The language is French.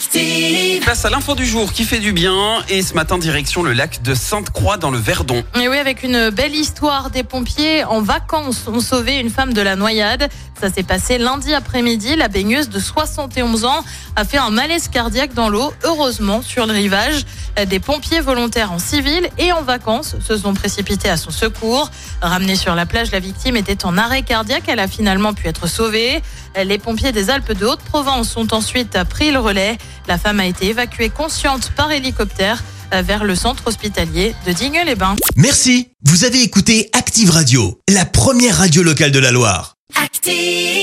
Active. Place à l'info du jour qui fait du bien et ce matin direction le lac de Sainte-Croix dans le Verdon. Et oui, avec une belle histoire, des pompiers en vacances ont sauvé une femme de la noyade. Ça s'est passé lundi après-midi. La baigneuse de 71 ans a fait un malaise cardiaque dans l'eau. Heureusement, sur le rivage, des pompiers volontaires en civil et en vacances se sont précipités à son secours. Ramenée sur la plage, la victime était en arrêt cardiaque. Elle a finalement pu être sauvée. Les pompiers des Alpes de Haute-Provence ont ensuite pris le relais. La femme a été évacuée consciente par hélicoptère vers le centre hospitalier de Digne-les-Bains. Merci. Vous avez écouté Active Radio, la première radio locale de la Loire. Active.